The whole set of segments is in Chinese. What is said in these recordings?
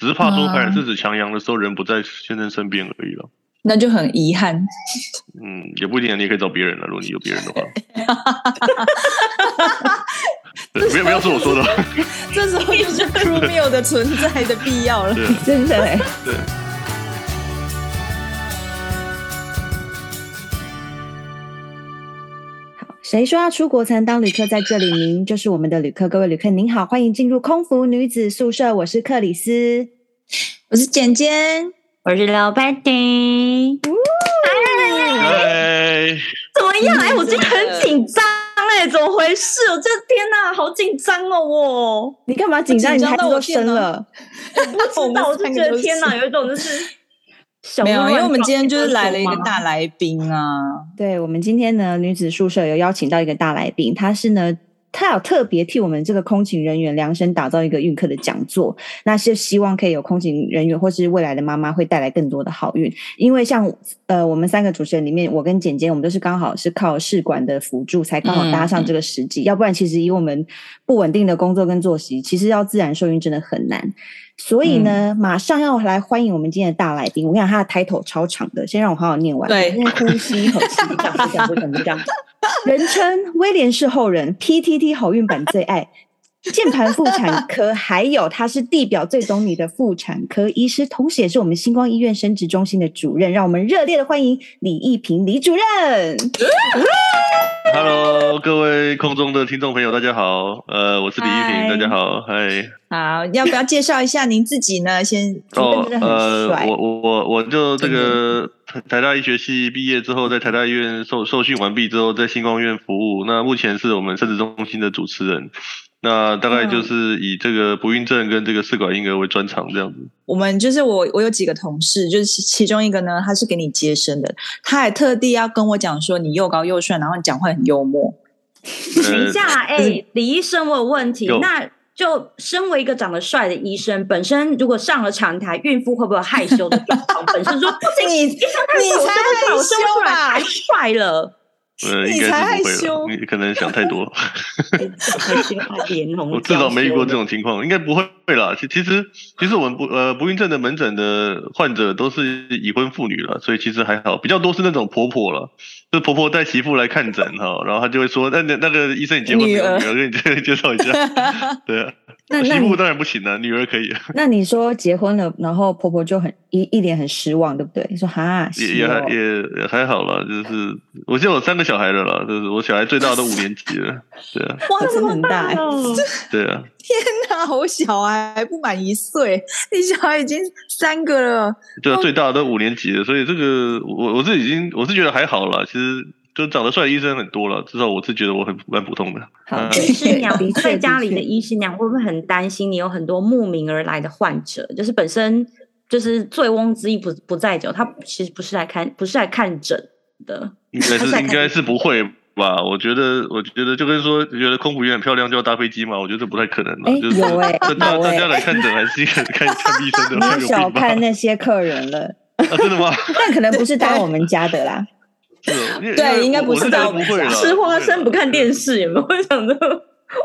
只是怕说排卵四指强阳的时候人不在先生身边而已了。那就很遗憾。嗯，也不一定，你也可以找别人了。如果你有别人的话，没有没有是我说的。这时候就是 crew meal 的存在的必要了，真的。对。谁说要出国才能当旅客？在这里，您就是我们的旅客。各位旅客，您好，欢迎进入空服女子宿舍。我是克里斯，我是简简。我是老白丁，嗨，怎么样？哎、欸，我今天很紧张哎，怎么回事？我这天哪，好紧张哦！我，你干嘛紧张？你孩子都生了，我不知道，我就觉得 天哪，有一种就是没有，因为我们今天就是来了一个大来宾啊。对，我们今天呢，女子宿舍有邀请到一个大来宾，他是呢。他有特别替我们这个空勤人员量身打造一个运课的讲座，那是希望可以有空勤人员或是未来的妈妈会带来更多的好运。因为像呃我们三个主持人里面，我跟简简我们都是刚好是靠试管的辅助才刚好搭上这个时机，嗯、要不然其实以我们不稳定的工作跟作息，其实要自然受孕真的很难。所以呢，马上要来欢迎我们今天的大来宾。我跟你讲他的 title 超长的，先让我好好念完。对，先呼吸一口气，这样这样这样这样。人称威廉士后人，PTT 好运版最爱，键盘妇产科，还有他是地表最懂你的妇产科医师，同时也是我们星光医院生殖中心的主任。让我们热烈的欢迎李一平李主任。Hello，各位空中的听众朋友，大家好。呃，我是李一平大家好。嗨，好，要不要介绍一下您自己呢？先哦，呃，我我我我就这个。台大医学系毕业之后，在台大医院受受训完毕之后，在星光医院服务。那目前是我们生殖中心的主持人。那大概就是以这个不孕症跟这个试管婴儿为专长这样子。我们就是我，我有几个同事，就是其中一个呢，他是给你接生的，他还特地要跟我讲说你又高又帅，然后你讲话很幽默。等一下，哎、欸，李医生，我有问题。那就身为一个长得帅的医生，本身如果上了长台，孕妇会不会害羞的状况？本身说不行，你医生太丑，太丑，生出来太帅了。呃，应该是不会了，你可能想太多。我至少没遇过这种情况，应该不会啦。其其实其实我们不呃不孕症的门诊的患者都是已婚妇女了，所以其实还好，比较多是那种婆婆了，就婆婆带媳妇来看诊哈，然后她就会说，那那那个医生你结婚没有？女儿，给你 介绍一下，对啊。那媳妇当然不行了，女儿可以。那你说结婚了，然后婆婆就很一一脸很失望，对不对？你说哈，也也还也也还好了，就是我记得我三个小孩的了啦，就是我小孩最大都五年级了，对啊。哇，这么很大哦！对啊。天哪，好小孩还不满一岁，你小孩已经三个了。对啊，最大都五年级了，所以这个我我是已经我是觉得还好了，其实。就长得帅的医生很多了，至少我是觉得我很蛮普通的。好，医师娘在家里的医师娘会不会很担心你有很多慕名而来的患者？就是本身就是醉翁之意不不在酒，他其实不是来看不是来看诊的。应该是，应该是不会吧？我觉得我觉得就跟说觉得空服员很漂亮就要搭飞机嘛，我觉得这不太可能了。欸、就是有哎、欸，大大家来看诊还是看 看看医生的。你小看那些客人了，啊、真的吗？但可能不是搭我们家的啦。对，应该不是这样。吃花生不看电视，有没有会想着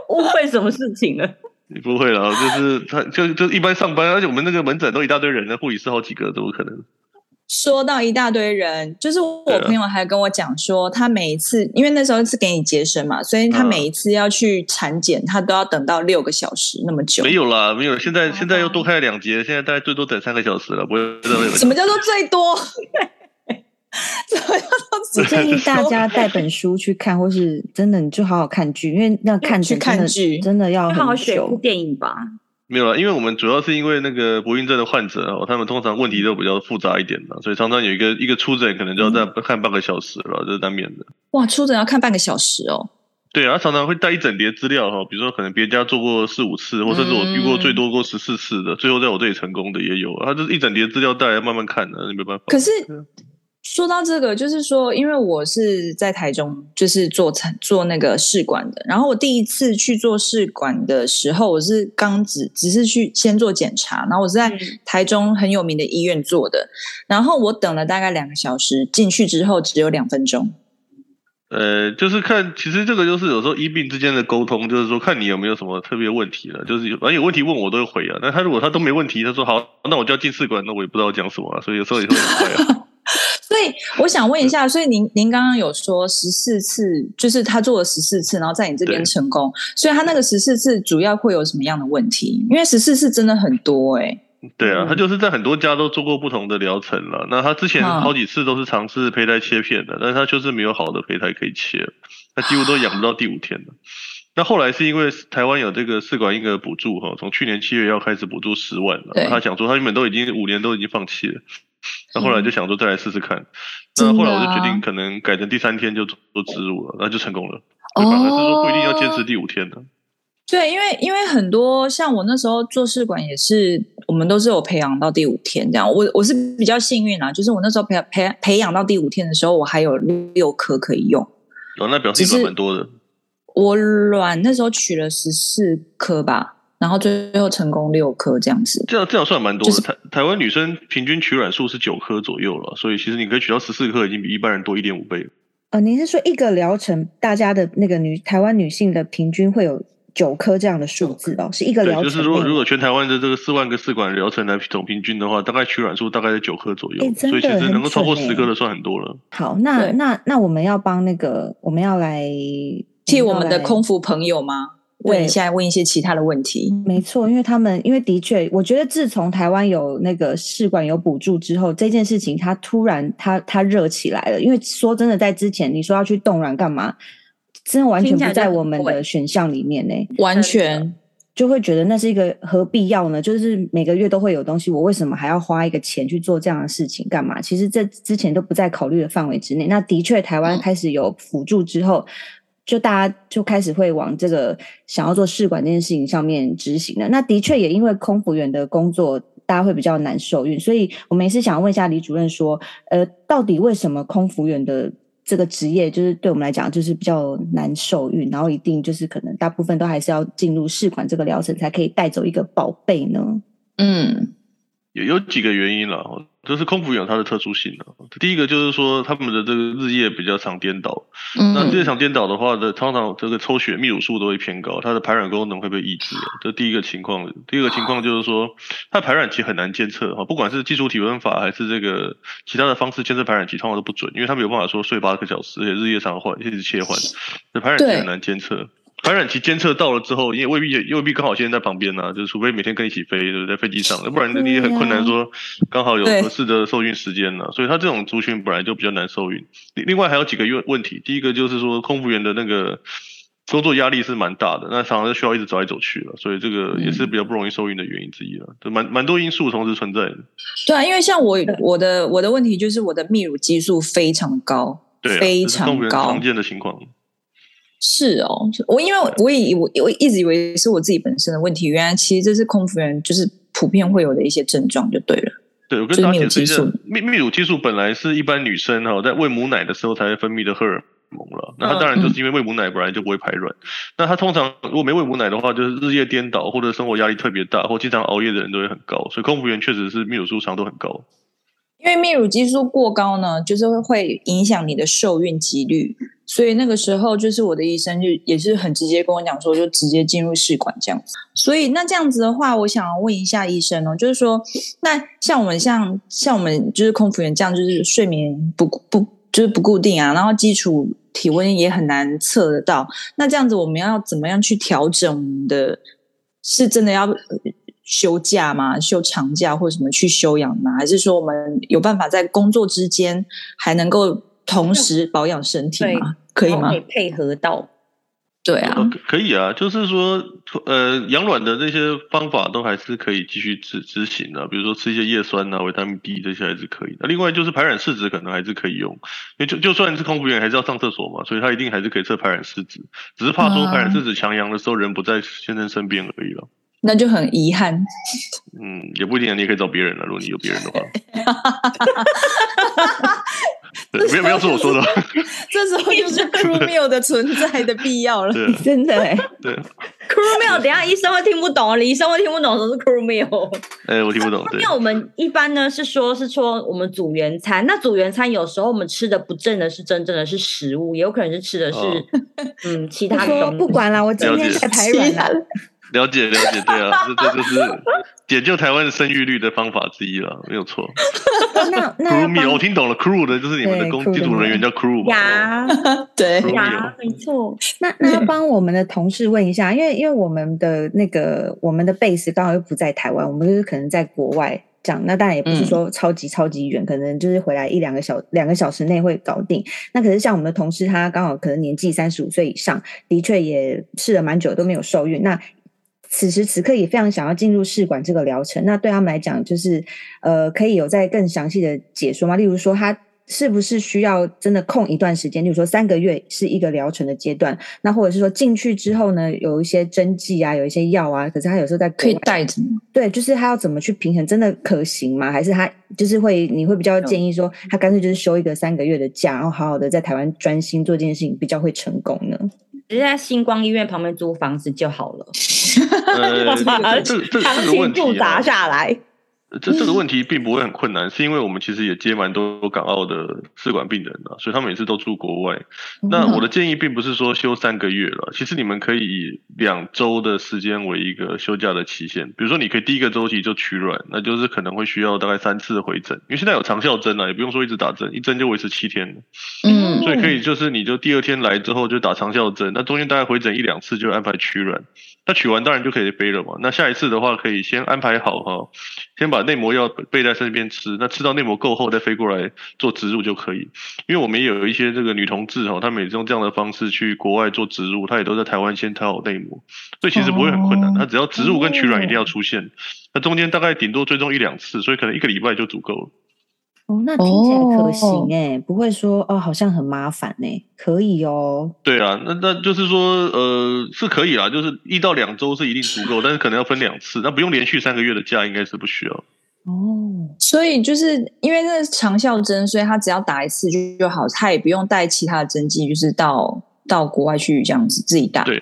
误会什么事情呢？你不会了，就是他，就就一般上班，而且我们那个门诊都一大堆人呢，护理师好几个，怎么可能？说到一大堆人，就是我朋友还跟我讲说，他每一次，因为那时候是给你接生嘛，所以他每一次要去产检，他都要等到六个小时那么久。没有啦，没有，现在现在又多开了两节，现在大概最多等三个小时了，不会。什么叫做最多？我 建议大家带本书去看，或是真的你就好好看剧，因为那看去看剧真的要好好选部电影吧。没有啊，因为我们主要是因为那个不孕症的患者哦，他们通常问题都比较复杂一点的，所以常常有一个一个出诊可能就要再看半个小时了，这是难免的。哇，出诊要看半个小时哦。对啊，他常常会带一整叠资料哈，比如说可能别家做过四五次，或甚至我遇过最多过十四次的，最后在我这里成功的也有。他就是一整叠资料带来慢慢看的，没办法。可是。说到这个，就是说，因为我是在台中，就是做做那个试管的。然后我第一次去做试管的时候，我是刚只只是去先做检查，然后我是在台中很有名的医院做的。然后我等了大概两个小时，进去之后只有两分钟。呃，就是看，其实这个就是有时候医病之间的沟通，就是说看你有没有什么特别问题了。就是有，反正有问题问我都会回啊。那他如果他都没问题，他说好，那我就要进试管，那我也不知道讲什么了。所以有时候也会很快啊。所以我想问一下，所以您您刚刚有说十四次，就是他做了十四次，然后在你这边成功。所以他那个十四次主要会有什么样的问题？因为十四次真的很多哎、欸。对啊，他就是在很多家都做过不同的疗程了。那他之前好几次都是尝试胚胎切片的，嗯、但是他就是没有好的胚胎可以切，他几乎都养不到第五天了。那后来是因为台湾有这个试管婴儿补助哈，从去年七月要开始补助十万了。他想说他原本都已经五年都已经放弃了，那后来就想说再来试试看。嗯、那后来我就决定可能改成第三天就做植入了，那就成功了。反而是说不一定要坚持第五天的。对，因为因为很多像我那时候做试管也是，我们都是有培养到第五天这样。我我是比较幸运啊，就是我那时候培培培养到第五天的时候，我还有六颗可以用。哦，那表示你卵蛮多的。我卵那时候取了十四颗吧，然后最后成功六颗这样子。这样这样算蛮多的。就是、台台湾女生平均取卵数是九颗左右了，所以其实你可以取到十四颗，已经比一般人多一点五倍。呃，您是说一个疗程，大家的那个女台湾女性的平均会有？九颗这样的数字哦，是一个疗程。就是说，如果全台湾的这个四万个试管疗程来总平均的话，大概取卵数大概在九颗左右，所以其实能够超过十颗的算很多了。好，那那那我们要帮那个，我们要来替我们的空腹朋友吗？问一下，问一些其他的问题。没错，因为他们，因为的确，我觉得自从台湾有那个试管有补助之后，这件事情它突然它它热起来了。因为说真的，在之前你说要去冻卵干嘛？真的完全不在我们的选项里面呢、欸，完全就会觉得那是一个何必要呢？就是每个月都会有东西，我为什么还要花一个钱去做这样的事情？干嘛？其实这之前都不在考虑的范围之内。那的确，台湾开始有辅助之后，就大家就开始会往这个想要做试管这件事情上面执行了。那的确也因为空服员的工作，大家会比较难受孕，所以我们也是想问一下李主任说，呃，到底为什么空服员的？这个职业就是对我们来讲就是比较难受孕，然后一定就是可能大部分都还是要进入试管这个疗程才可以带走一个宝贝呢。嗯，有有几个原因了。这是空服员它的特殊性的。第一个就是说，他们的这个日夜比较常颠倒。嗯。那日夜常颠倒的话的，通常这个抽血泌乳素都会偏高，它的排卵功能会被抑制。这第一个情况。第二个情况就是说，它排卵期很难监测哈，不管是基础体温法还是这个其他的方式监测排卵期，通常都不准，因为他们有办法说睡八个小时，而且日夜常换，一直切换，这排卵期很难监测。排卵期监测到了之后，你也未必也未必刚好现在在旁边呢、啊，就是除非每天跟你一起飞，对不对？在飞机上，不然你也很困难说刚好有合适的受孕时间呢、啊。所以他这种族群本来就比较难受孕。另外还有几个问问题，第一个就是说空服员的那个工作压力是蛮大的，那常常需要一直走来走去了，所以这个也是比较不容易受孕的原因之一了。就蛮蛮多因素同时存在的。对啊，因为像我我的我的问题就是我的泌乳激素非常高，对、啊，非常高，常见的情况。是哦，我因为我以我我一直以为是我自己本身的问题，原来其实这是空服员就是普遍会有的一些症状，就对了。对，我跟大家解释一下，泌泌乳激素本来是一般女生哈在喂母奶的时候才会分泌的荷尔蒙了，那它当然就是因为喂母奶本来就不会排卵，嗯、那它通常如果没喂母奶的话，就是日夜颠倒或者生活压力特别大或经常熬夜的人都会很高，所以空服员确实是泌乳素常都很高。因为泌乳激素过高呢，就是会会影响你的受孕几率。所以那个时候，就是我的医生就也是很直接跟我讲说，就直接进入试管这样子。所以那这样子的话，我想问一下医生哦，就是说，那像我们像像我们就是空服员这样，就是睡眠不不就是不固定啊，然后基础体温也很难测得到。那这样子我们要怎么样去调整的？是真的要休假吗？休长假或什么去休养吗？还是说我们有办法在工作之间还能够？同时保养身体吗？可以吗？可以配合到，对啊，可以啊。就是说，呃，养卵的这些方法都还是可以继续执执行的。比如说吃一些叶酸啊、维他命 D 这些还是可以的。另外就是排卵试纸可能还是可以用，因为就就算是空腹员还是要上厕所嘛，所以他一定还是可以测排卵试纸，只是怕说排卵试纸强阳的时候人不在先生身边而已了。那就很遗憾。嗯，也不一定，你也可以找别人了。如果你有别人的话。没有没有是我说的，这时候就是 crew meal 的存在的必要了，真的哎，对 crew meal，等下医生会听不懂，李医生会听不懂什么是 crew meal。哎，我听不懂。因为我们一般呢是说，是说我们组员餐，那组员餐有时候我们吃的不正的是真正的是食物，也有可能是吃的是嗯其他的东西。不管了，我今天在排卵了。了解了解，对啊，这这就是解救台湾生育率的方法之一了，没有错。那那 crew meal 我听懂了，crew 的就是你们的工机组人员叫 crew 嘛？呀，对呀，没错。那那要帮我们的同事问一下，因为因为我们的那个我们的 base 刚好又不在台湾，我们就是可能在国外这样。那当然也不是说超级超级远，可能就是回来一两个小两个小时内会搞定。那可是像我们的同事，他刚好可能年纪三十五岁以上，的确也试了蛮久都没有受孕。那此时此刻也非常想要进入试管这个疗程，那对他们来讲，就是呃，可以有在更详细的解说吗？例如说，他是不是需要真的空一段时间？例如说，三个月是一个疗程的阶段，那或者是说进去之后呢，有一些针剂啊，有一些药啊，可是他有时候在可以带着吗？对，就是他要怎么去平衡，真的可行吗？还是他就是会你会比较建议说，他干脆就是休一个三个月的假，然后好好的在台湾专心做这件事情，比较会成功呢？直接在星光医院旁边租房子就好了。呃，这这这这个问题砸下来。这这个问题并不会很困难，是因为我们其实也接蛮多港澳的试管病人的，所以他们每次都住国外。那我的建议并不是说休三个月了，其实你们可以以两周的时间为一个休假的期限。比如说，你可以第一个周期就取卵，那就是可能会需要大概三次回诊，因为现在有长效针了，也不用说一直打针，一针就维持七天。嗯，所以可以就是你就第二天来之后就打长效针，那中间大概回诊一两次就安排取卵。那取完当然就可以飞了嘛。那下一次的话，可以先安排好哈，先把内膜药备在身边吃。那吃到内膜够后，再飞过来做植入就可以。因为我们也有一些这个女同志哈，她每次用这样的方式去国外做植入，她也都在台湾先挑好内膜，所以其实不会很困难。她只要植入跟取卵一定要出现，那中间大概顶多追踪一两次，所以可能一个礼拜就足够了。哦，那听起来可行哎，不会说哦，好像很麻烦哎，可以哦。对啊，那那就是说，呃，是可以啦，就是一到两周是一定足够，但是可能要分两次，那不用连续三个月的假，应该是不需要。哦，所以就是因为那是长效针，所以他只要打一次就就好，他也不用带其他的针剂，就是到到国外去这样子自己打。对。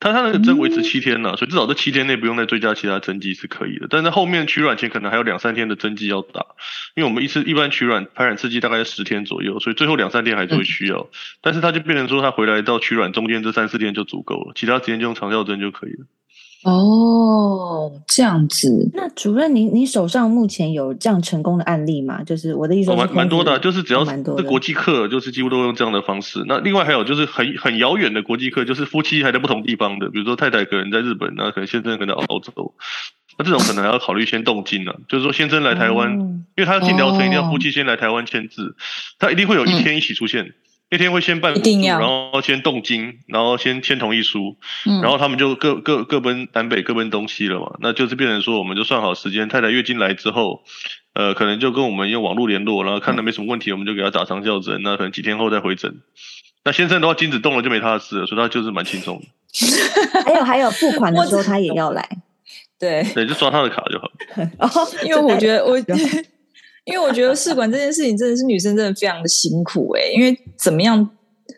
他他那个针维持七天呢，所以至少这七天内不用再追加其他针剂是可以的。但是后面取卵前可能还有两三天的针剂要打，因为我们一次一般取卵排卵刺激大概十天左右，所以最后两三天还是会需要。嗯、但是他就变成说他回来到取卵中间这三四天就足够了，其他时间就用长效针就可以了。哦，这样子。那主任，您您手上目前有这样成功的案例吗？就是我的意思是，蛮蛮多的，就是只要是国际课，就是几乎都用这样的方式。那另外还有就是很很遥远的国际课，就是夫妻还在不同地方的，比如说太太可能在日本，那可能先生可能在澳洲，那这种可能还要考虑先动经了，就是说先生来台湾，嗯、因为他进疗程一定要夫妻先来台湾签字，他一定会有一天一起出现。嗯那天会先办然后先动金，然后先签同意书，嗯、然后他们就各各各奔南北，各奔东西了嘛。那就是变成说，我们就算好时间，太太月经来之后，呃，可能就跟我们用网络联络，然后看了没什么问题，嗯、我们就给他打长效针。那可能几天后再回诊。那先生的话，精子动了就没他的事了，所以他就是蛮轻松的。还有还有付款的时候，他也要来，对对，就刷他的卡就好。哦，因为我觉得我。因为我觉得试管这件事情真的是女生真的非常的辛苦诶，因为怎么样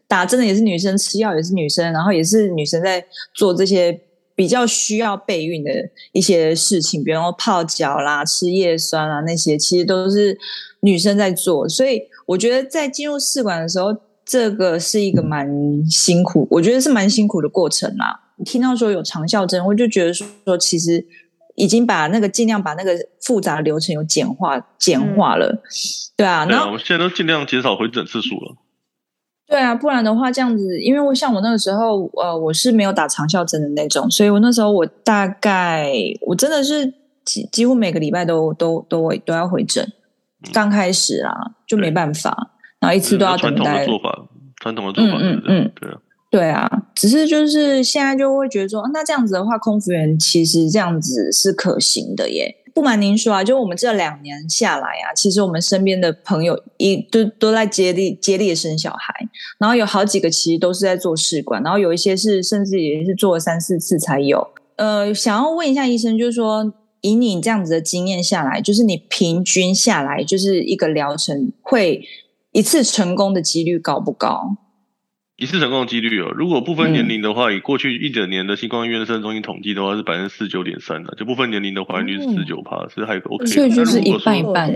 打针的也是女生，吃药也是女生，然后也是女生在做这些比较需要备孕的一些事情，比如说泡脚啦、吃叶酸啊那些，其实都是女生在做。所以我觉得在进入试管的时候，这个是一个蛮辛苦，我觉得是蛮辛苦的过程啦。听到说有长效针，我就觉得说其实。已经把那个尽量把那个复杂的流程有简化简化了，嗯、对啊，那我们现在都尽量减少回诊次数了。对啊，不然的话这样子，因为我像我那个时候，呃，我是没有打长效针的那种，所以我那时候我大概我真的是几几乎每个礼拜都都都都要回诊。嗯、刚开始啊，就没办法，然后一次都要等待。传统的做法，传统的做法，嗯嗯嗯，对啊。对啊，只是就是现在就会觉得说，那这样子的话，空服员其实这样子是可行的耶。不瞒您说啊，就我们这两年下来啊，其实我们身边的朋友一都都在接力接力生小孩，然后有好几个其实都是在做试管，然后有一些是甚至也是做了三四次才有。呃，想要问一下医生，就是说以你这样子的经验下来，就是你平均下来就是一个疗程会。一次成功的几率高不高？一次成功的几率哦，如果不分年龄的话，嗯、以过去一整年的新光医院生殖中心统计的话是百分之四十九点三的，就不分年龄的怀孕率是四十九趴，是还 OK。所以就是一半一半。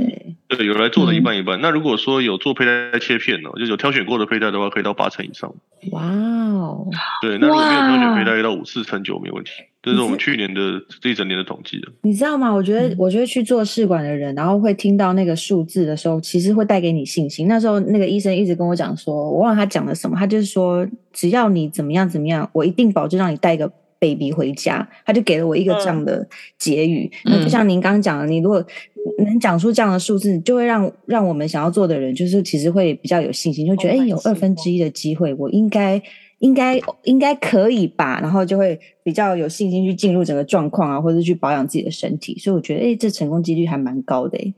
对，有来做的一半一半。嗯、那如果说有做胚胎切片呢，就有挑选过的胚胎的话，可以到八成以上。哇哦！对，那如果没有挑选胚胎，到五四成九没问题。这是我们去年的这一整年的统计。你知道吗？我觉得，我觉得去做试管的人，然后会听到那个数字的时候，其实会带给你信心。那时候那个医生一直跟我讲说，我忘了他讲了什么，他就是说，只要你怎么样怎么样，我一定保证让你带一个 baby 回家。他就给了我一个这样的结语。那、嗯、就像您刚刚讲的，你如果能讲出这样的数字，就会让让我们想要做的人，就是其实会比较有信心，就觉得哎、欸，有二分之一的机会，我应该。应该应该可以吧，然后就会比较有信心去进入整个状况啊，或者去保养自己的身体，所以我觉得，哎，这成功几率还蛮高的诶。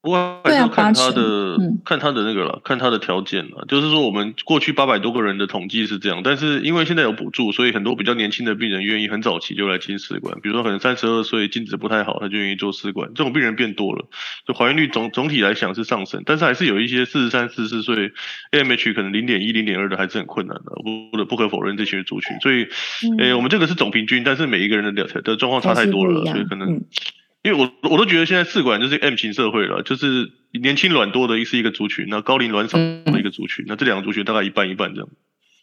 不过还是要看他的，嗯、看他的那个了，看他的条件了。就是说，我们过去八百多个人的统计是这样，但是因为现在有补助，所以很多比较年轻的病人愿意很早期就来进试管。比如说，可能三十二岁精子不太好，他就愿意做试管。这种病人变多了，就怀孕率总总体来讲是上升，但是还是有一些四十三、四十四岁 AMH 可能零点一、零点二的还是很困难的，不不可否认这些族群。所以，诶、嗯，我们这个是总平均，但是每一个人的的状况差太多了，所以可能。嗯因为我我都觉得现在试管就是 M 型社会了，就是年轻卵多的是一个族群，那高龄卵少的一个族群，嗯、那这两个族群大概一半一半这样。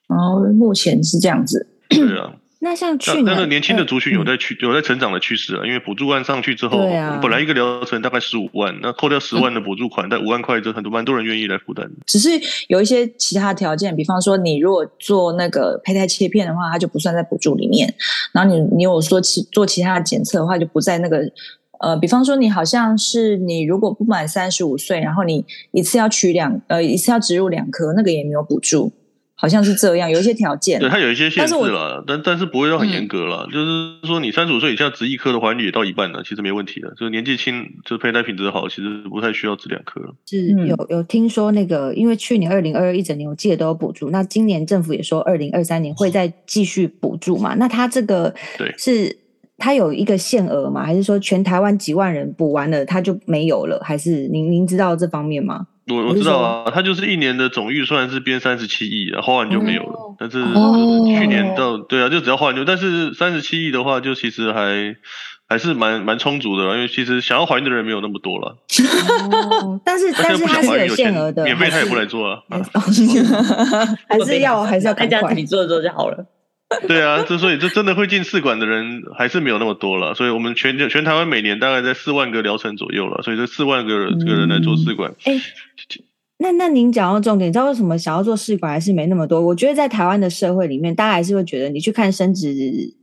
哦，目前是这样子。对啊。那像去年，那个年轻的族群有在趋、嗯、有在成长的趋势啊，因为补助案上去之后，啊、本来一个疗程大概十五万，那扣掉十万的补助款，但五万块就很多蛮多人愿意来负担。只是有一些其他条件，比方说你如果做那个胚胎切片的话，它就不算在补助里面。然后你你有说其做其他的检测的话，就不在那个。呃，比方说你好像是你如果不满三十五岁，然后你一次要取两呃一次要植入两颗，那个也没有补助，好像是这样，有一些条件。对，它有一些限制了，但但是不会到很严格了，嗯、就是说你三十五岁以下植一颗的怀孕率也到一半了，其实没问题的，就是年纪轻，就胚胎品质好，其实不太需要植两颗。是有有听说那个，因为去年二零二二一整年我记得都有补助，那今年政府也说二零二三年会 再继续补助嘛？那它这个对是。它有一个限额吗？还是说全台湾几万人补完了，它就没有了？还是您您知道这方面吗？我我知道啊，它就是一年的总预算是编三十七亿，然后花完就没有了。哦、但是去年到、哦、对啊，就只要花完就，但是三十七亿的话，就其实还还是蛮蛮充足的，因为其实想要怀孕的人没有那么多了。哦，但是但是它是有限额的，免费他也不来做啊。还是要还是要看家自己做做就好了。对啊，之所以这真的会进试管的人还是没有那么多了，所以我们全全台湾每年大概在四万个疗程左右了，所以这四万个这个人来做试管。哎、嗯，那那您讲到重点，你知道为什么想要做试管还是没那么多？我觉得在台湾的社会里面，大家还是会觉得你去看生殖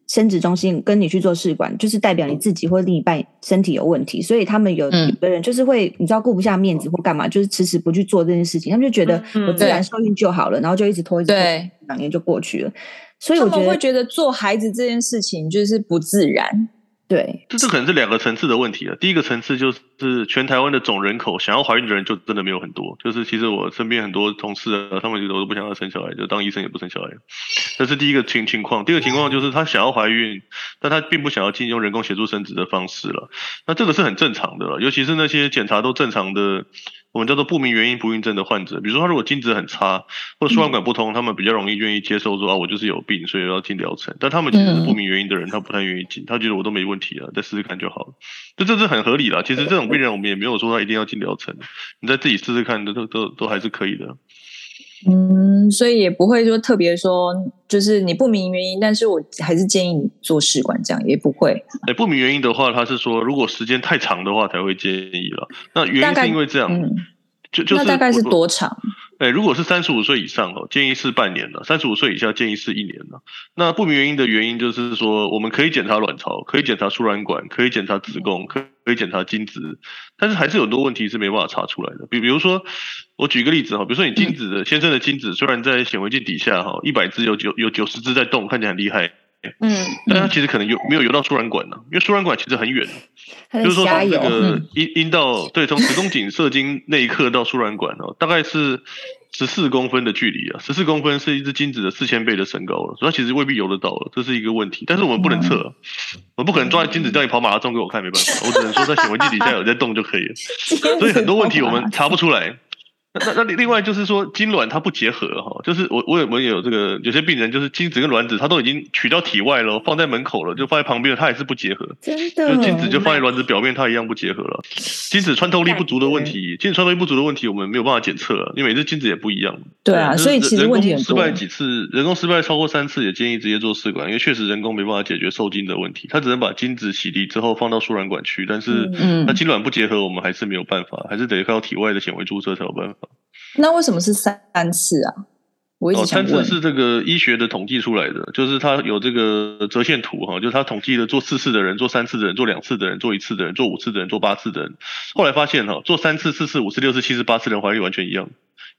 生殖中心，跟你去做试管，就是代表你自己或另一半身体有问题，所以他们有有的人就是会你知道顾不下面子或干嘛，就是迟迟不去做这件事情，他们就觉得我自然受孕就好了，然后就一直拖一直拖，两年就过去了。所以我觉得会觉得做孩子这件事情就是不自然，对，这这可能是两个层次的问题了。第一个层次就是全台湾的总人口想要怀孕的人就真的没有很多，就是其实我身边很多同事啊，他们觉得我都不想要生小孩，就当医生也不生小孩。这是第一个情情况。第二个情况就是他想要怀孕，但他并不想要进用人工协助生殖的方式了。那这个是很正常的了，尤其是那些检查都正常的。我们叫做不明原因不孕症的患者，比如说他如果精子很差，或者输卵管不通，嗯、他们比较容易愿意接受说啊，我就是有病，所以要进疗程。但他们其实是不明原因的人，他不太愿意进，他觉得我都没问题了，再试试看就好了。这这是很合理的。其实这种病人我们也没有说他一定要进疗程，你再自己试试看，都都都都还是可以的。嗯，所以也不会说特别说，就是你不明原因，但是我还是建议你做试管，这样也不会。哎，不明原因的话，他是说如果时间太长的话才会建议了。那原因是因为这样，嗯、就就是大概是多长？哎，如果是三十五岁以上哦，建议是半年了；三十五岁以下建议是一年了。那不明原因的原因就是说，我们可以检查卵巢，可以检查输卵管，可以检查子宫，可可以检查精子，但是还是有很多问题是没办法查出来的。比比如说，我举个例子哈，比如说你精子的先生的精子虽然在显微镜底下哈，一百只有九有九十只在动，看起来很厉害。嗯，但它其实可能游没有游到输卵管呢，因为输卵管其实很远，就是说从这个阴阴道对，从子宫颈射精那一刻到输卵管哦，大概是十四公分的距离啊，十四公分是一只精子的四千倍的身高了，所以它其实未必游得到了，这是一个问题。但是我们不能测，我不可能抓精子叫你跑马拉松给我看，没办法，我只能说在显微镜底下有在动就可以了。所以很多问题我们查不出来。那那另外就是说，精卵它不结合哈，就是我我有我也有这个有些病人就是精子跟卵子它都已经取到体外了，放在门口了，就放在旁边了，他还是不结合。真的，就精子就放在卵子表面，它一样不结合了。精子穿透力不足的问题，精子穿透力不足的问题，我们没有办法检测了，因为每次精子也不一样。对啊，所以其实问题。人工失败几次，人工失败超过三次，也建议直接做试管，因为确实人工没办法解决受精的问题，它只能把精子洗涤之后放到输卵管去，但是那精卵不结合，我们还是没有办法，还是得靠体外的显微注射才有办法。那为什么是三次啊？我一直想问。三次是这个医学的统计出来的，就是他有这个折线图哈，就是他统计了做四次的人、做三次的人、做两次的人、做一次的人、做五次的人、做八次的人。后来发现哈，做三次、四次、五次、六次、七次、八次的人怀孕完全一样，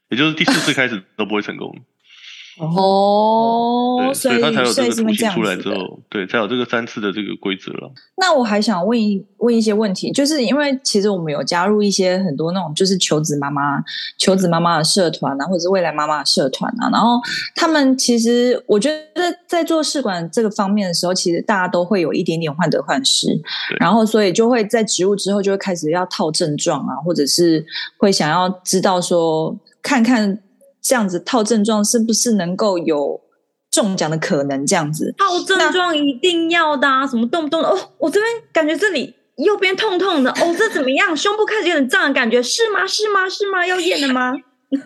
也就是第四次开始都不会成功。哦，所以他才有这个图形出来之后，哦、对，才有这个三次的这个规则了。那我还想问一问一些问题，就是因为其实我们有加入一些很多那种就是求子妈妈、求子妈妈的社团啊，或者是未来妈妈的社团啊，然后他们其实我觉得在做试管这个方面的时候，其实大家都会有一点点患得患失，然后所以就会在植入之后就会开始要套症状啊，或者是会想要知道说看看。这样子套症状是不是能够有中奖的可能？这样子套症状一定要的啊！什么动不动的哦，我这边感觉这里右边痛痛的哦，这怎么样？胸部开始有点胀的感觉，是吗？是吗？是吗？要验的吗？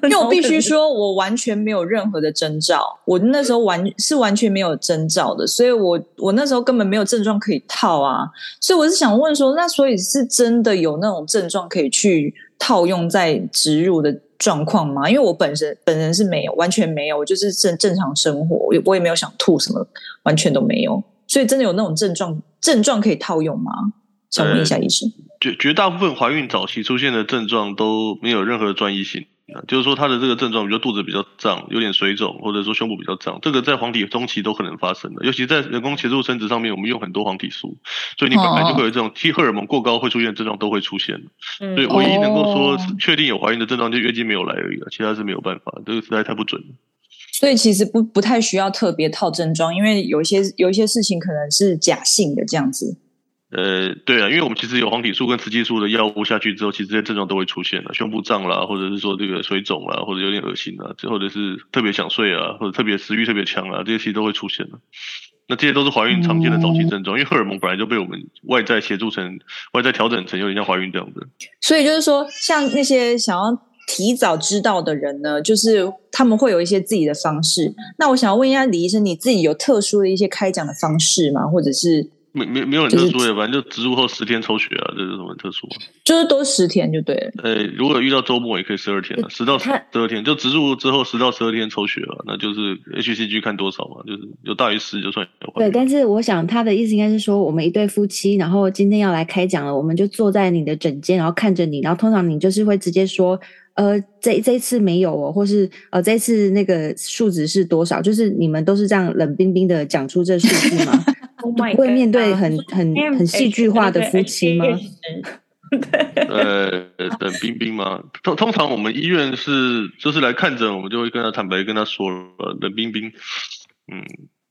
因为我必须说，我完全没有任何的征兆，我那时候完是完全没有征兆的，所以我我那时候根本没有症状可以套啊。所以我是想问说，那所以是真的有那种症状可以去套用在植入的？状况吗？因为我本身本人是没有，完全没有，我就是正正常生活，我也我也没有想吐什么，完全都没有。所以真的有那种症状，症状可以套用吗？想问一下医生。绝绝大部分怀孕早期出现的症状都没有任何专一性。就是说，他的这个症状，比如肚子比较胀，有点水肿，或者说胸部比较胀，这个在黄体中期都可能发生的。尤其在人工协助生殖上面，我们用很多黄体素，所以你本来就会有这种 T 荷尔蒙过高会出现的症状都会出现。所以唯一能够说确定有怀孕的症状，就月经没有来而已了，其他是没有办法，这个实在太不准了。所以其实不不太需要特别套症状，因为有一些有一些事情可能是假性的这样子。呃，对啊，因为我们其实有黄体素跟雌激素的药物下去之后，其实这些症状都会出现了，胸部胀啦，或者是说这个水肿啦，或者有点恶心啦，或者是特别想睡啊，或者特别食欲特别强啊，这些其实都会出现了。那这些都是怀孕常见的早期症状，因为荷尔蒙本来就被我们外在协助成、外在调整成有点像怀孕这样子。所以就是说，像那些想要提早知道的人呢，就是他们会有一些自己的方式。那我想要问一下李医生，你自己有特殊的一些开奖的方式吗？或者是？没没没有很特殊的，反正就植入后十天抽血啊，这是什么特殊啊？就是多十天就对了。呃，如果遇到周末也可以十二天了，十到十二天就植入之后十到十二天抽血了，那就是 HCG 看多少嘛，就是有大于十就算有。对，但是我想他的意思应该是说，我们一对夫妻，然后今天要来开奖了，我们就坐在你的枕间，然后看着你，然后通常你就是会直接说，呃，这这一次没有哦，或是呃，这一次那个数值是多少？就是你们都是这样冷冰冰的讲出这数字吗？不会面对很很很戏剧化的夫妻吗？呃，冷冰冰吗？通通常我们医院是就是来看诊，我们就会跟他坦白跟他说了，冷冰冰，嗯。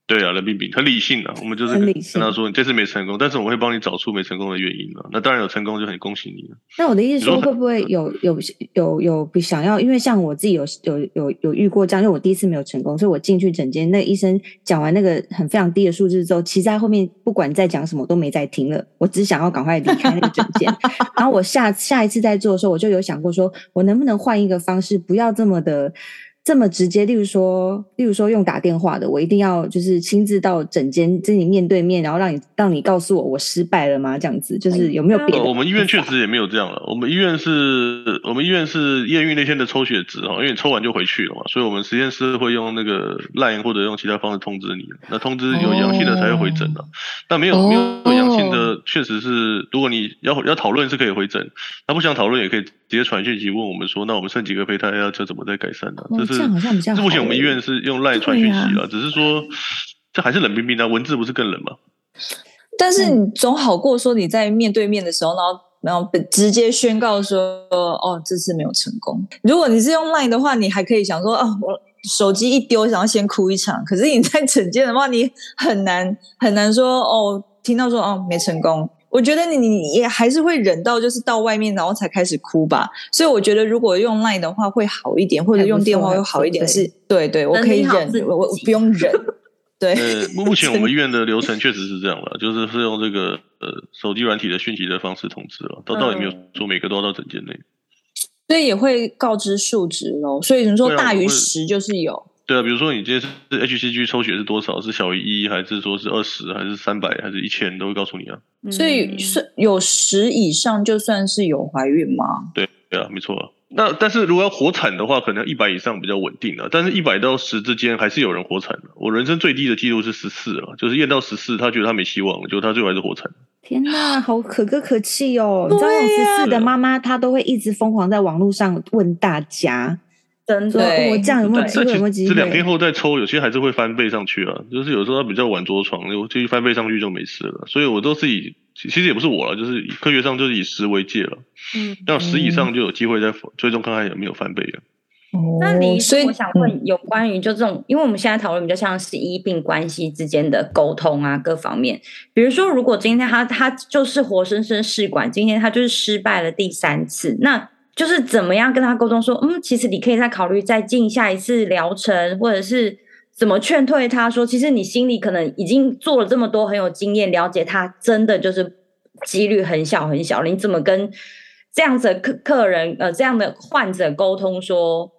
对啊，冷冰冰很理性的，我们就是跟他说，你这次没成功，但是我会帮你找出没成功的原因了。那当然有成功就很恭喜你了。那我的意思说，会不会有有有有不想要？因为像我自己有有有有遇过这样，因为我第一次没有成功，所以我进去诊间，那个医生讲完那个很非常低的数字之后，其实在后面不管再讲什么都没再听了，我只想要赶快离开那个诊间。然后我下下一次再做的时候，我就有想过说，我能不能换一个方式，不要这么的。这么直接，例如说，例如说用打电话的，我一定要就是亲自到诊间跟你面对面，然后让你让你告诉我我失败了吗？这样子就是有没有别的？我们医院确实也没有这样了。我们医院是我们医院是验孕那天的抽血值哈，因为你抽完就回去了嘛，所以我们实验室会用那个 Line 或者用其他方式通知你。那通知有阳性的才会回诊的，但没有没有阳性的，确实是如果你要要讨论是可以回诊，那不想讨论也可以直接传讯息问我们说，那我们剩几个胚胎要这怎么再改善呢？这是。这好像比较好。目前我们医院是用赖传讯息了，啊、只是说这还是冷冰冰的，文字不是更冷吗？但是你总好过说你在面对面的时候，然后然后直接宣告说哦，这次没有成功。如果你是用 LINE 的话，你还可以想说哦，我手机一丢，想要先哭一场。可是你在诊间的话，你很难很难说哦，听到说哦没成功，我觉得你你也还是会忍到就是到外面然后才开始哭吧。所以我觉得如果用 Line 的话会好一点，或者用电话会好一点。是，对对，我可以忍，我我不用忍。对，呃，目前我们医 院的流程确实是这样了，就是是用这个呃手机软体的讯息的方式通知了，倒倒也没有说每个都要到诊间内。所以也会告知数值喽。所以你说大于十就是有。对啊，比如说你今天是 HCG 抽血是多少，是小于一，还是说是二十，还是三百，还是一千，都会告诉你啊。所以是有十以上就算是有怀孕吗？对对啊，没错啊。那但是如果要活产的话，可能一百以上比较稳定啊。但是一百到十之间还是有人活产的。我人生最低的记录是十四啊，就是验到十四，他觉得他没希望，结果他最后还是活产。天哪，好可歌可泣哦！你知道有十四的妈妈，她都会一直疯狂在网络上问大家。真的，我这样有没有机会？有没有机会？这两天后再抽，有些还是会翻倍上去啊。就是有时候他比较晚着床，就继续翻倍上去就没事了。所以我都是以，其实也不是我了，就是科学上就是以十为界了。嗯，要十以上就有机会再追踪看看有没有翻倍了。哦，那你所以，我想问有关于就这种，因为我们现在讨论比较像是医病关系之间的沟通啊，各方面。比如说，如果今天他他就是活生生试管，今天他就是失败了第三次，那。就是怎么样跟他沟通说，嗯，其实你可以再考虑再进下一次疗程，或者是怎么劝退他说，其实你心里可能已经做了这么多，很有经验，了解他真的就是几率很小很小。你怎么跟这样子的客客人呃这样的患者沟通说，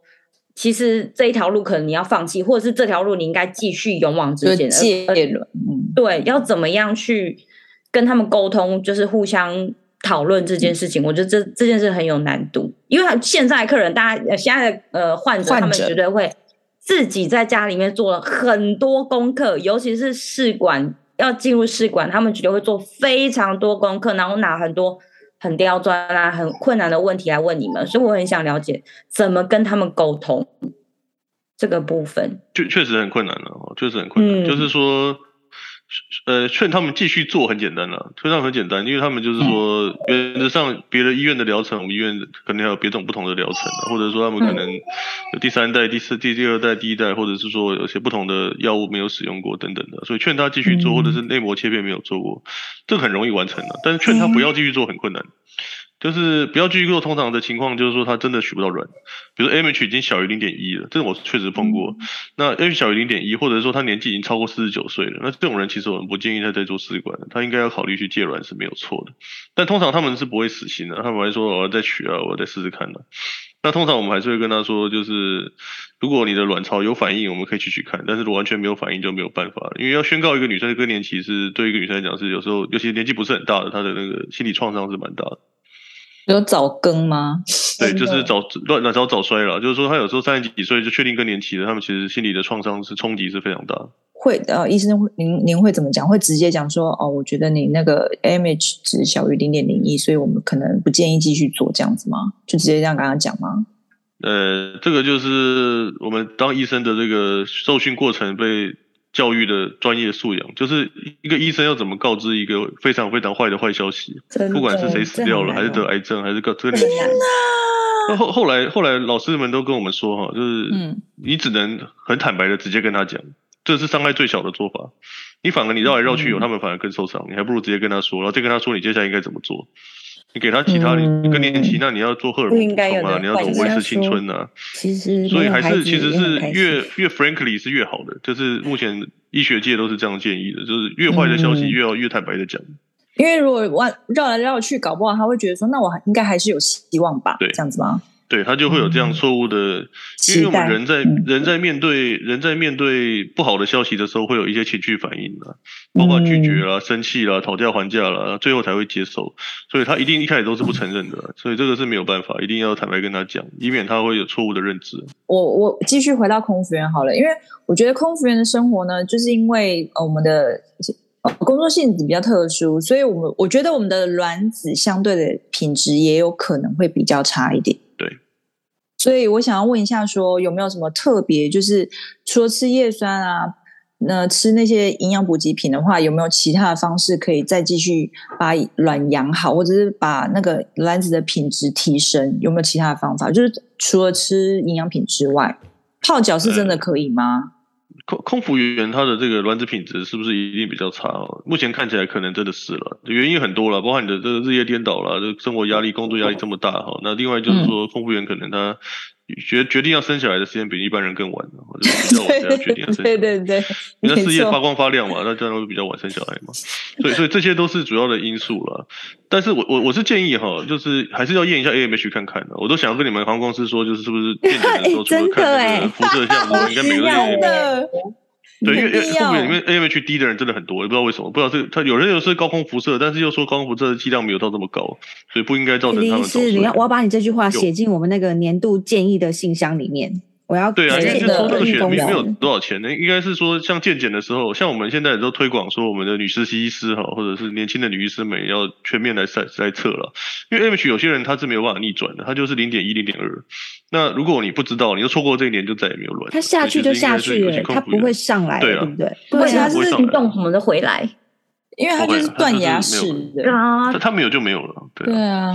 其实这一条路可能你要放弃，或者是这条路你应该继续勇往直前。结论，嗯，对，要怎么样去跟他们沟通，就是互相。讨论这件事情，我觉得这这件事很有难度，因为现在客人，大家现在的呃患者，患者。他们绝对会自己在家里面做了很多功课，尤其是试管要进入试管，他们绝对会做非常多功课，然后拿很多很刁钻啊、很困难的问题来问你们，所以我很想了解怎么跟他们沟通这个部分，确确实很困难的哦，确实很困难，嗯、就是说。呃，劝他们继续做很简单了，劝他们很简单，因为他们就是说，原则上别的医院的疗程，我们医院可能还有别种不同的疗程，或者说他们可能有第三代、第四、第第二代、第一代，或者是说有些不同的药物没有使用过等等的，所以劝他继续做，或者是内膜切片没有做过，这个很容易完成的，但是劝他不要继续做很困难。就是不要继续做，通常的情况就是说他真的取不到卵，比如说 AMH 已经小于零点一了，这个我确实碰过。那 AMH 小于零点一，或者说他年纪已经超过四十九岁了，那这种人其实我们不建议他再做试管，他应该要考虑去借卵是没有错的。但通常他们是不会死心的，他们还说我要再取啊，我要再试试看的。那通常我们还是会跟他说，就是如果你的卵巢有反应，我们可以去取看，但是如果完全没有反应就没有办法了，因为要宣告一个女生的更年期是对一个女生来讲是有时候，尤其年纪不是很大的，她的那个心理创伤是蛮大的。有早更吗？对，就是早乱早早衰了。就是说，他有时候三十几岁就确定更年期了，他们其实心理的创伤是冲击是非常大的。会的，呃，医生会您您会怎么讲？会直接讲说，哦，我觉得你那个 AMH 值小于零点零一，所以我们可能不建议继续做这样子吗？就直接这样跟他讲吗？呃，这个就是我们当医生的这个受训过程被。教育的专业素养，就是一个医生要怎么告知一个非常非常坏的坏消息，不管是谁死掉了，还是得癌症，还是个这个后后来后来老师们都跟我们说哈，就是你只能很坦白的直接跟他讲，这是伤害最小的做法。你反而你绕来绕去，有他们反而更受伤，你还不如直接跟他说，然后再跟他说你接下来应该怎么做。你给他其他，你更年期，那你要做荷尔蒙补充啊，你要怎么维持青春啊？其实，所以还是其实是越越 frankly 是越好的，就是目前医学界都是这样建议的，就是越坏的消息越要越坦白的讲。因为如果弯绕来绕去，搞不好他会觉得说，那我应该还是有希望吧？对，这样子吗？对，他就会有这样错误的，嗯、因为我们人在人在面对人在面对不好的消息的时候，会有一些情绪反应的，包括拒绝啦、生气啦、讨价还价啦，最后才会接受。所以他一定一开始都是不承认的，所以这个是没有办法，一定要坦白跟他讲，以免他会有错误的认知。我我继续回到空服员好了，因为我觉得空服员的生活呢，就是因为我们的工作性质比较特殊，所以我们我觉得我们的卵子相对的品质也有可能会比较差一点。所以我想要问一下，说有没有什么特别？就是除了吃叶酸啊，那吃那些营养补给品的话，有没有其他的方式可以再继续把卵养好，或者是把那个卵子的品质提升？有没有其他的方法？就是除了吃营养品之外，泡脚是真的可以吗？空空服员他的这个卵子品质是不是一定比较差哦？目前看起来可能真的是了，原因很多了，包括你的这个日夜颠倒了，这个生活压力、工作压力这么大哈。那另外就是说，空服员可能他。决决定要生小孩的时间比一般人更晚，或者比较晚才要决定要生小孩。对 对对，你的事业发光发亮嘛，那当然会比较晚生小孩嘛。所以所以这些都是主要的因素了。但是我我我是建议哈，就是还是要验一下 AMH 看看的。我都想要跟你们航空公司说，就是是不是验检的时候 除了看那个辐射项目，应该每个月 验。对，因为因为空服员里面 AMH 低的人真的很多，也不知道为什么，不知道是他有人有是高空辐射，但是又说高空辐射的剂量没有到这么高，所以不应该造成他们。是，你要我要把你这句话写进我们那个年度建议的信箱里面。我要对啊，因为就是说那个选没有多少钱呢，应该是说像健检的时候，像我们现在也都推广说我们的女实习医师哈，或者是年轻的女医师们要全面来筛来测了，因为 AMH 有些人他是没有办法逆转的，他就是零点一、零点二。那如果你不知道，你就错过这一年，就再也没有卵。他下去就下去了，他不会上来，对不对？而且他是运动什么的回来，因为他就是断崖式的啊，他没有就没有了，对啊。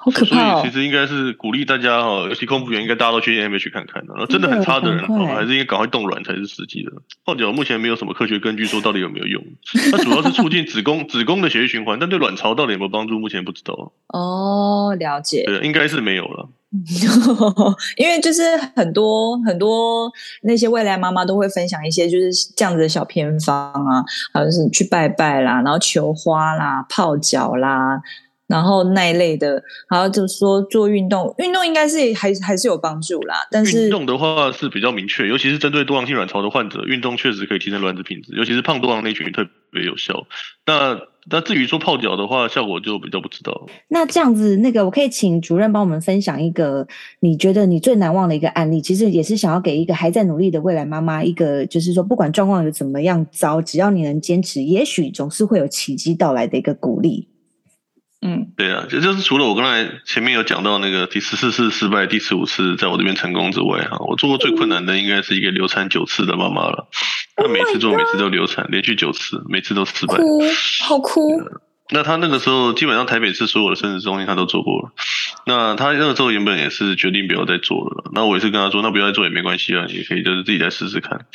好可怕哦！所以其实应该是鼓励大家哈，尤其空服员应该大家都去 AMH 看看的。然后真的很差的人哈，还是应该赶快冻卵才是实际的。泡脚目前没有什么科学根据说到底有没有用，它主要是促进子宫子宫的血液循环，但对卵巢到底有没有帮助，目前不知道。哦，了解。对，应该是没有了。因为就是很多很多那些未来妈妈都会分享一些就是这样子的小偏方啊，好像是去拜拜啦，然后求花啦，泡脚啦。然后那一类的，然后就是说做运动，运动应该是还还是有帮助啦。但是运动的话是比较明确，尤其是针对多囊性卵巢的患者，运动确实可以提升卵子品质，尤其是胖多囊那群特别有效。那那至于说泡脚的话，效果就比较不知道。那这样子，那个我可以请主任帮我们分享一个你觉得你最难忘的一个案例，其实也是想要给一个还在努力的未来妈妈一个，就是说不管状况有怎么样糟，只要你能坚持，也许总是会有奇迹到来的一个鼓励。嗯，对啊，就就是除了我刚才前面有讲到那个第十四次失败，第十五次在我这边成功之外，哈，我做过最困难的应该是一个流产九次的妈妈了。她每次做，每次都流产，连续九次，每次都失败，哭，好哭。那他那个时候基本上台北市所有的生殖中心他都做过了。那他那个时候原本也是决定不要再做了。那我也是跟他说，那不要再做也没关系啊，也可以就是自己再试试看。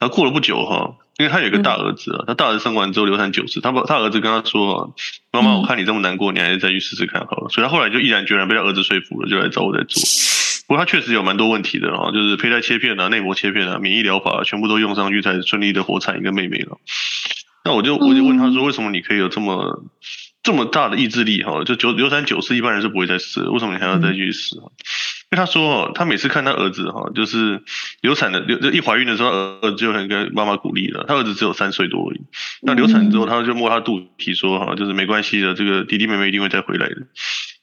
那过了不久哈。因为他有一个大儿子啊，他大儿子生完之后流产九次，他把他儿子跟他说：“妈妈，我看你这么难过，你还是再去试试看好了。”所以他后来就毅然决然被他儿子说服了，就来找我在做。不过他确实有蛮多问题的哈，就是胚胎切片啊、内膜切片啊、免疫疗法全部都用上去，才顺利的活产一个妹妹了。那我就我就问他说：“为什么你可以有这么这么大的意志力哈？就九流产九次，一般人是不会再试，为什么你还要再去试？”因为他说哦，他每次看他儿子哈，就是流产的流就一怀孕的时候，儿子就很跟妈妈鼓励了。他儿子只有三岁多而已，那流产之后，他就摸他肚皮说哈，就是没关系的，这个弟弟妹妹一定会再回来的。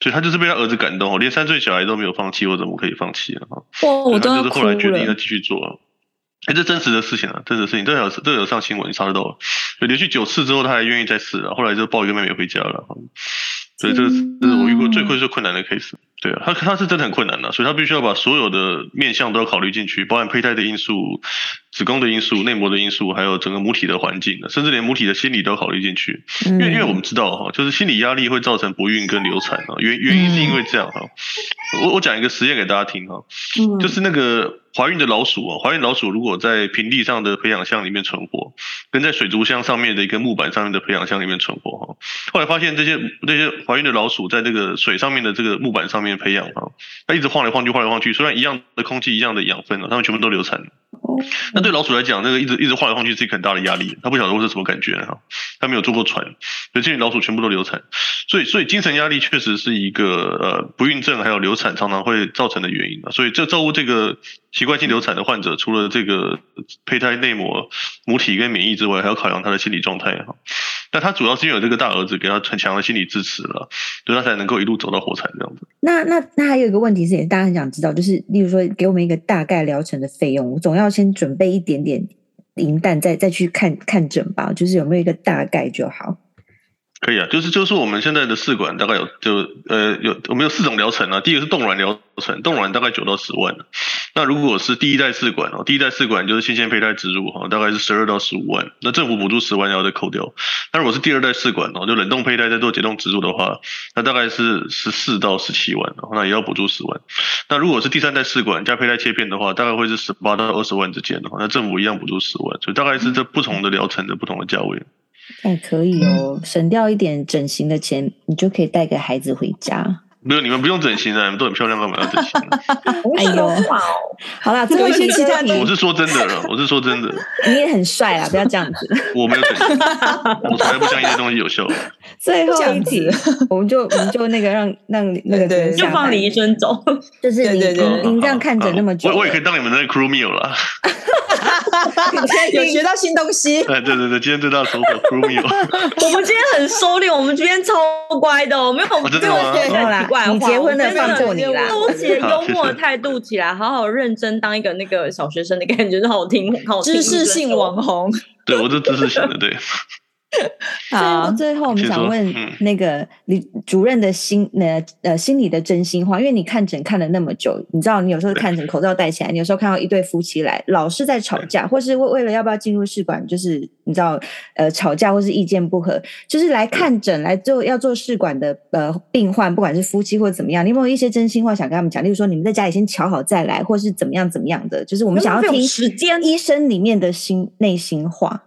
所以他就是被他儿子感动，连三岁小孩都没有放弃，我怎么可以放弃啊？哈，我都就是后来决定要继续做。哎，这真实的事情啊，真实的事情，都有都有上新闻，你查得到了。就连续九次之后，他还愿意再试了，后来就抱一个妹妹回家了。所以这个是我遇过最困最困难的 case。对啊，他他是真的很困难的，所以他必须要把所有的面向都要考虑进去，包含胚胎的因素、子宫的因素、内膜的因素，还有整个母体的环境，甚至连母体的心理都要考虑进去。因为因为我们知道哈，就是心理压力会造成不孕跟流产啊，原原因是因为这样哈。我我讲一个实验给大家听哈，就是那个。怀孕的老鼠哦，怀孕老鼠如果在平地上的培养箱里面存活，跟在水族箱上面的一个木板上面的培养箱里面存活哈，后来发现这些这些怀孕的老鼠在这个水上面的这个木板上面培养哈，它一直晃来晃去，晃来晃去，虽然一样的空气，一样的养分啊，它们全部都流产了。那对老鼠来讲，那个一直一直晃来晃去是一个很大的压力，他不晓得会是什么感觉哈，它没有坐过船，所以这些老鼠全部都流产，所以所以精神压力确实是一个呃不孕症还有流产常常会造成的原因啊，所以这照顾这个。习惯性流产的患者，除了这个胚胎内膜、母体跟免疫之外，还要考量他的心理状态哈。那他主要是因为有这个大儿子给他很强的心理支持了，所以他才能够一路走到火柴这样子。那那那还有一个问题是，也大家很想知道，就是例如说，给我们一个大概疗程的费用，我总要先准备一点点银蛋，再再去看看诊吧。就是有没有一个大概就好。可以啊，就是就是我们现在的试管大概有就呃有我们有四种疗程啊，第一个是冻卵疗程，冻卵大概九到十万。那如果是第一代试管哦，第一代试管就是新鲜胚胎植入哈，大概是十二到十五万。那政府补助十万要再扣掉。那如果是第二代试管哦，就冷冻胚胎再做解冻植入的话，那大概是十四到十七万，然后那也要补助十万。那如果是第三代试管加胚胎切片的话，大概会是十八到二十万之间的话，那政府一样补助十万，所以大概是这不同的疗程的不同的价位。哎，可以哦，省掉一点整形的钱，你就可以带个孩子回家。没有，你们不用整形啊，你们都很漂亮，干嘛要整形？哎呦，好啦，最后一些其他我是说真的了，我是说真的。你也很帅啊，不要这样子。我没有整形，我从来不相信这东西有效。最后一题，我们就我们就那个让让那个对，就放李医生走。就是您您这样看诊那么久，我我也可以当你们的 crew meal 了。有学到新东西。哎，对对对，今天最大的收获 crew meal。我们今天很收敛，我们今天超乖的，没有没有奇怪你结婚的放过你啦，都写幽默态度起来，好好认真当一个那个小学生的感觉，好听好听。知识性网红，对我是知识型的，对。好，最后我们想问那个李主任的心，呃呃，心里的真心话，因为你看诊看了那么久，你知道你有时候看诊口罩戴起来，你有时候看到一对夫妻来，老是在吵架，或是为为了要不要进入试管，就是你知道呃吵架或是意见不合，就是来看诊来做要做试管的呃病患，不管是夫妻或者怎么样，你有没有一些真心话想跟他们讲？例如说你们在家里先瞧好再来，或是怎么样怎么样的，就是我们想要听时间。医生里面的心内心话。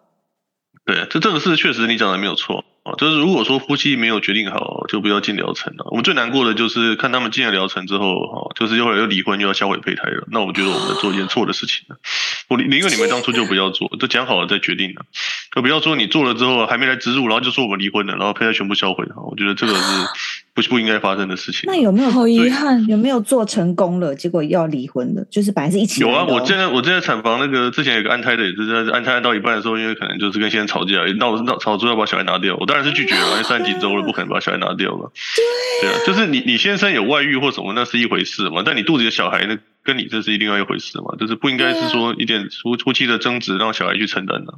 对，这这个事确实你讲的没有错。啊，就是如果说夫妻没有决定好，就不要进疗程了。我们最难过的就是看他们进了疗程之后，哈，就是又又离婚又要销毁胚胎了。那我觉得我们在做一件错的事情了。我宁愿你们当初就不要做，都讲好了再决定了。就不要说你做了之后还没来植入，然后就说我们离婚了，然后胚胎全部销毁了。我觉得这个是不不应该发生的事情。那有没有好遗憾？有没有做成功了，结果要离婚的？就是本来是一起。有啊，我现在我现在产房那个之前有个安胎的，也是在安胎安到一半的时候，因为可能就是跟先生吵架，闹闹吵着要把小孩拿掉，我当然是拒绝了。因为三几周了，不可能把小孩拿掉了。对，对啊，就是你你先生有外遇或什么，那是一回事嘛。但你肚子里的小孩那，跟你这是另外一回事嘛。就是不应该是说一点夫夫妻的争执让小孩去承担的。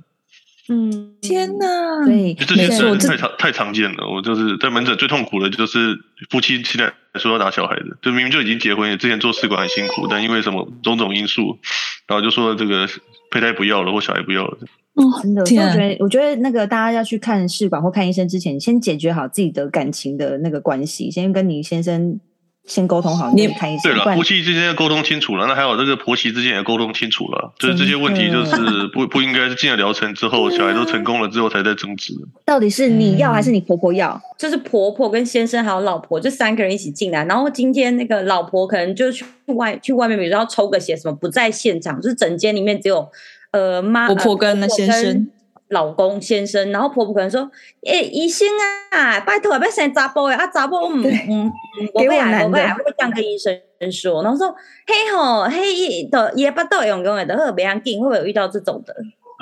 嗯，天哪，对，这件事太常太常见了。我就是在门诊最痛苦的就是夫妻期待说要打小孩的，就明明就已经结婚了，之前做试管很辛苦，但因为什么种种因素，然后就说这个胚胎不要了或小孩不要了。哦，真的，我觉得，我觉得那个大家要去看试管或看医生之前，先解决好自己的感情的那个关系，先跟你先生先沟通好，你看一下。对了，夫妻之间要沟通清楚了，那还有这个婆媳之间也沟通清楚了，就是这些问题就是 不不应该是进了疗程之后，小孩都成功了之后才在争执。到底是你要还是你婆婆要？就是婆婆跟先生还有老婆，就三个人一起进来，然后今天那个老婆可能就去外去外面，比如说要抽个血什么，不在现场，就是整间里面只有。呃，妈，婆婆跟先生、老公先生，然后婆婆可能说：“诶、欸，医生啊，拜托，要生查甫的啊，查甫嗯嗯，我不来，我不来，会这样跟医生说。”然后说：“嘿吼，嘿，的也不都用用的，别紧，会不会有遇到这种的？”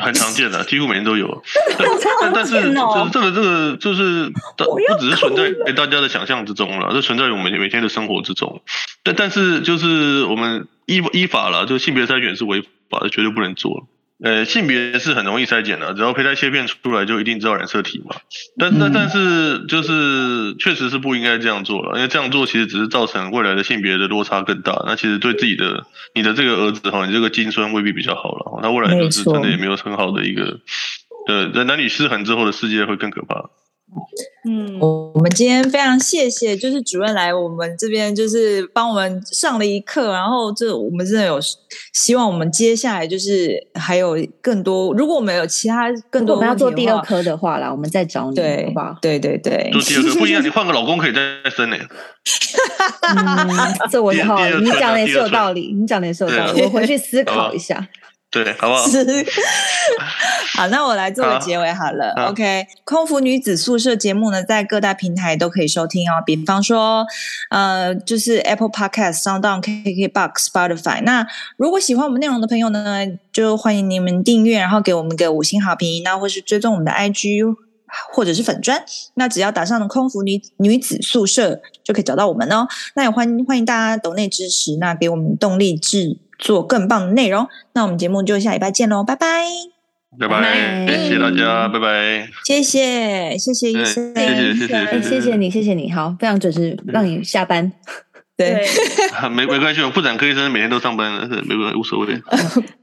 很常见的，几乎每天都有。但但是，就是这个这个，就是不只是存在大家的想象之中了，这存在于我们每天的生活之中。但但是，就是我们依依法了，就性别筛选是违法的，绝对不能做。呃，性别是很容易筛检的，只要胚胎切片出来就一定知道染色体嘛。但但但是就是确实是不应该这样做了，因为这样做其实只是造成未来的性别的落差更大。那其实对自己的你的这个儿子哈，你这个精孙未必比较好了。那未来就是真的也没有很好的一个，对，在男女失衡之后的世界会更可怕。嗯，我我们今天非常谢谢，就是主任来我们这边，就是帮我们上了一课，然后这我们真的有希望，我们接下来就是还有更多，如果我们有其他更多，我们要做第二科的话啦，我们再找你，对，好不好？对对对，做第二科不一样，你换个老公可以再生呢。嗯，这我好，你讲的也是有道理，你讲的也是有道理，我回去思 考一下。对，好不好？好，那我来做个结尾好了。好 OK，空服女子宿舍节目呢，在各大平台都可以收听哦。比方说，呃，就是 Apple Podcast、SoundOn、KKBox、Spotify。那如果喜欢我们内容的朋友呢，就欢迎你们订阅，然后给我们个五星好评，那或是追踪我们的 IG 或者是粉专。那只要打上了空服女女子宿舍，就可以找到我们哦。那也欢迎欢迎大家抖内支持，那给我们动力制。做更棒的内容，那我们节目就下礼拜见喽，拜拜。拜拜，谢谢大家，拜拜，谢谢，谢谢医生，谢谢，谢谢，谢谢你，谢谢你，好，非常准时让你下班，对，没没关系，我妇产科医生每天都上班，没关系，无所谓。